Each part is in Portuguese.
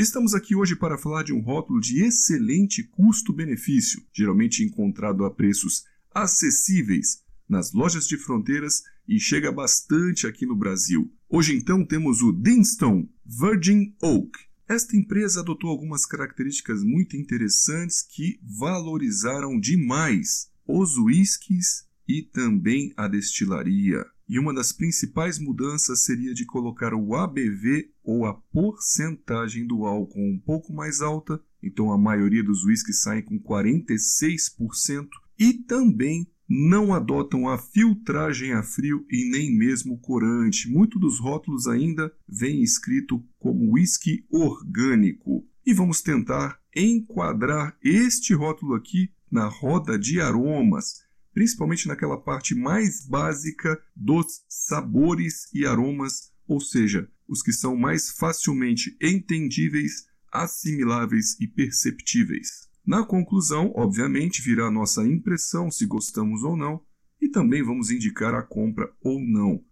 Estamos aqui hoje para falar de um rótulo de excelente custo-benefício, geralmente encontrado a preços acessíveis nas lojas de fronteiras e chega bastante aqui no Brasil. Hoje então temos o Dinston Virgin Oak. Esta empresa adotou algumas características muito interessantes que valorizaram demais os whiskies e também a destilaria. E uma das principais mudanças seria de colocar o ABV ou a porcentagem do álcool um pouco mais alta, então a maioria dos whiskies saem com 46%, e também não adotam a filtragem a frio e nem mesmo corante. Muito dos rótulos ainda vem escrito como whisky orgânico. E vamos tentar enquadrar este rótulo aqui na roda de aromas, principalmente naquela parte mais básica dos sabores e aromas, ou seja, os que são mais facilmente entendíveis, assimiláveis e perceptíveis. Na conclusão, obviamente, virá a nossa impressão se gostamos ou não, e também vamos indicar a compra ou não.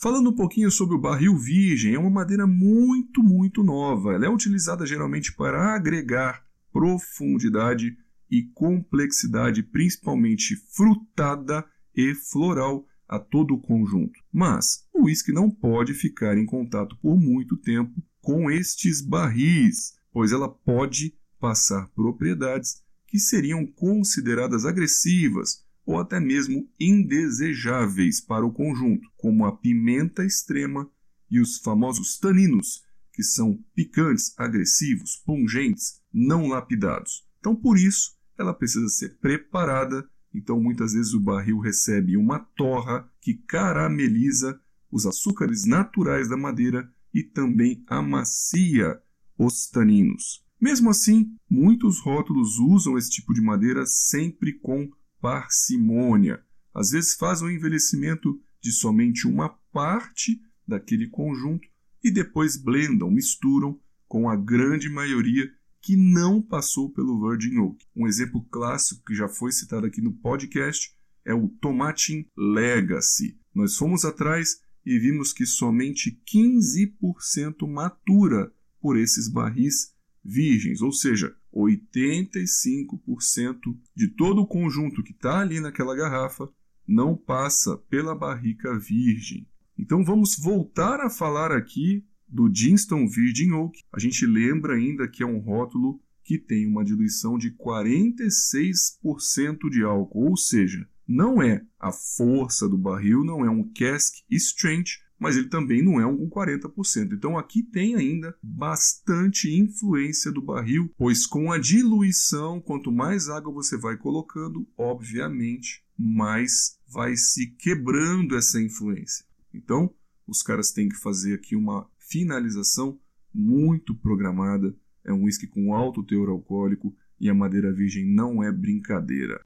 Falando um pouquinho sobre o barril virgem, é uma madeira muito, muito nova. Ela é utilizada geralmente para agregar profundidade e complexidade, principalmente frutada e floral, a todo o conjunto. Mas o uísque não pode ficar em contato por muito tempo com estes barris pois ela pode passar propriedades que seriam consideradas agressivas ou até mesmo indesejáveis para o conjunto, como a pimenta extrema e os famosos taninos, que são picantes, agressivos, pungentes, não lapidados. Então, por isso, ela precisa ser preparada. Então, muitas vezes o barril recebe uma torra que carameliza os açúcares naturais da madeira e também amacia os taninos. Mesmo assim, muitos rótulos usam esse tipo de madeira sempre com parcimônia. Às vezes fazem o envelhecimento de somente uma parte daquele conjunto e depois blendam, misturam com a grande maioria que não passou pelo Virgin Oak. Um exemplo clássico que já foi citado aqui no podcast é o Tomatin Legacy. Nós fomos atrás e vimos que somente 15% matura por esses barris virgens, ou seja, 85% de todo o conjunto que está ali naquela garrafa não passa pela barrica virgem. Então vamos voltar a falar aqui do Jinston Virgin Oak. A gente lembra ainda que é um rótulo que tem uma diluição de 46% de álcool, ou seja, não é a força do barril, não é um cask strength, mas ele também não é um 40%. Então aqui tem ainda bastante influência do barril, pois com a diluição, quanto mais água você vai colocando, obviamente, mais vai se quebrando essa influência. Então, os caras têm que fazer aqui uma finalização muito programada. É um whisky com alto teor alcoólico e a madeira virgem não é brincadeira.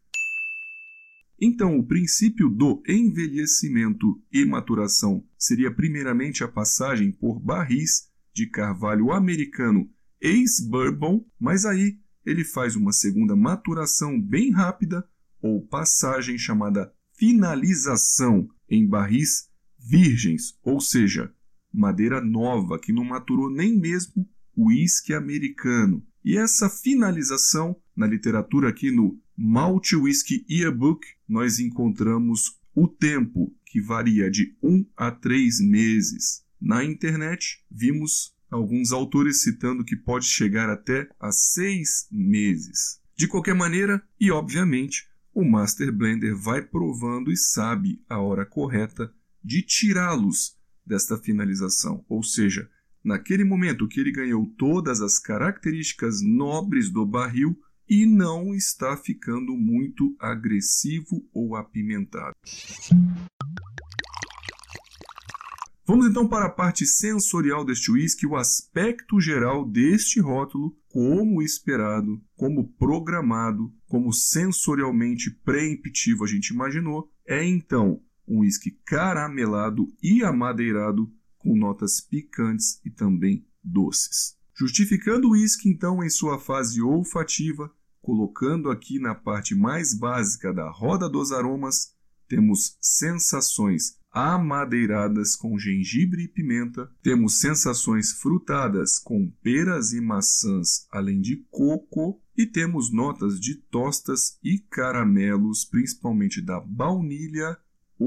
Então, o princípio do envelhecimento e maturação seria primeiramente a passagem por barris de carvalho americano ex-bourbon, mas aí ele faz uma segunda maturação bem rápida ou passagem chamada finalização em barris virgens, ou seja, madeira nova que não maturou nem mesmo o uísque americano. E essa finalização, na literatura aqui no Malt Whisky Yearbook, nós encontramos o tempo, que varia de 1 a 3 meses. Na internet, vimos alguns autores citando que pode chegar até a 6 meses. De qualquer maneira, e obviamente, o Master Blender vai provando e sabe a hora correta de tirá-los desta finalização, ou seja, naquele momento que ele ganhou todas as características nobres do barril, e não está ficando muito agressivo ou apimentado. Vamos então para a parte sensorial deste whisky, o aspecto geral deste rótulo, como esperado, como programado, como sensorialmente preemptivo a gente imaginou, é então um whisky caramelado e amadeirado com notas picantes e também doces. Justificando o whisky então em sua fase olfativa, colocando aqui na parte mais básica da roda dos aromas, temos sensações amadeiradas com gengibre e pimenta, temos sensações frutadas com peras e maçãs, além de coco, e temos notas de tostas e caramelos, principalmente da baunilha,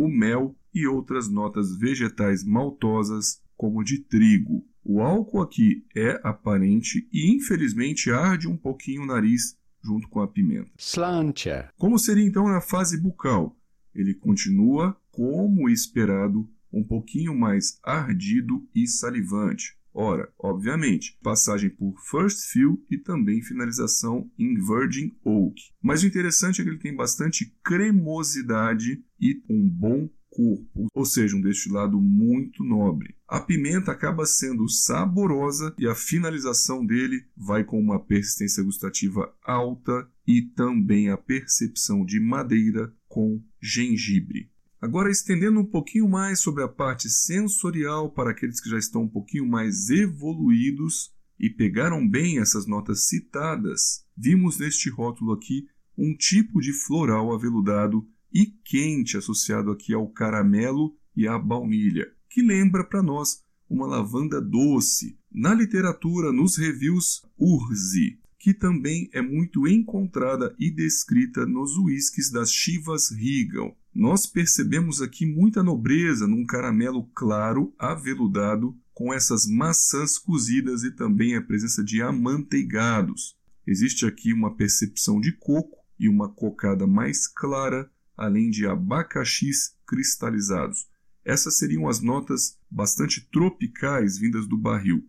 o mel e outras notas vegetais maltosas, como de trigo. O álcool aqui é aparente e infelizmente arde um pouquinho o nariz junto com a pimenta. Slantia. Como seria então na fase bucal? Ele continua, como esperado, um pouquinho mais ardido e salivante. Ora, obviamente, passagem por First Fill e também finalização em Virgin Oak. Mas o interessante é que ele tem bastante cremosidade e um bom corpo, ou seja, um destilado muito nobre. A pimenta acaba sendo saborosa e a finalização dele vai com uma persistência gustativa alta e também a percepção de madeira com gengibre. Agora, estendendo um pouquinho mais sobre a parte sensorial para aqueles que já estão um pouquinho mais evoluídos e pegaram bem essas notas citadas, vimos neste rótulo aqui um tipo de floral aveludado e quente associado aqui ao caramelo e à baunilha, que lembra para nós uma lavanda doce. Na literatura, nos reviews, urze, que também é muito encontrada e descrita nos uísques das Chivas Regal. Nós percebemos aqui muita nobreza num caramelo claro, aveludado, com essas maçãs cozidas e também a presença de amanteigados. Existe aqui uma percepção de coco e uma cocada mais clara, além de abacaxis cristalizados. Essas seriam as notas bastante tropicais vindas do barril.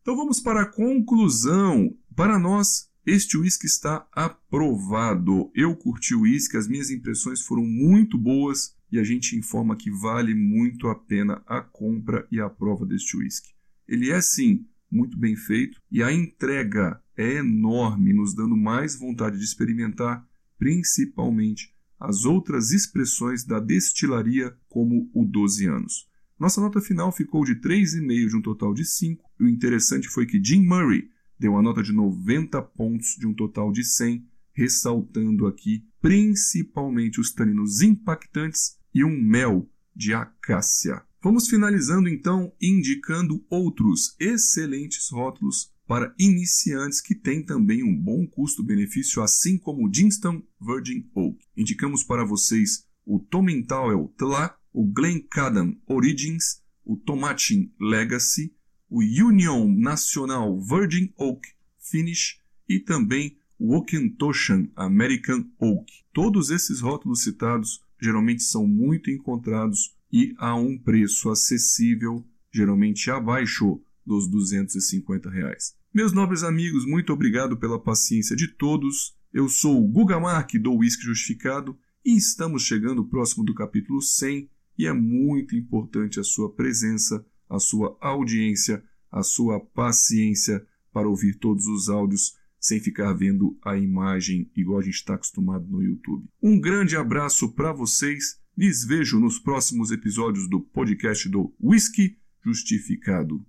Então vamos para a conclusão. Para nós, este uísque está aprovado. Eu curti o uísque, as minhas impressões foram muito boas e a gente informa que vale muito a pena a compra e a prova deste uísque. Ele é sim muito bem feito e a entrega é enorme, nos dando mais vontade de experimentar, principalmente as outras expressões da destilaria, como o 12 anos. Nossa nota final ficou de 3,5 de um total de 5, e o interessante foi que Jim Murray deu uma nota de 90 pontos de um total de 100, ressaltando aqui principalmente os taninos impactantes e um mel de acácia. Vamos finalizando então indicando outros excelentes rótulos para iniciantes que têm também um bom custo-benefício, assim como o Jinston Virgin Oak. Indicamos para vocês o Tomintower Tla o Glencadam Origins, o Tomatin Legacy, o Union Nacional Virgin Oak Finish e também o Okentoshan American Oak. Todos esses rótulos citados geralmente são muito encontrados e a um preço acessível, geralmente abaixo dos 250 reais. Meus nobres amigos, muito obrigado pela paciência de todos. Eu sou o Guga Mark do Whisky Justificado e estamos chegando próximo do capítulo 100 e é muito importante a sua presença, a sua audiência, a sua paciência para ouvir todos os áudios sem ficar vendo a imagem igual a gente está acostumado no YouTube. Um grande abraço para vocês. Lhes vejo nos próximos episódios do podcast do Whisky Justificado.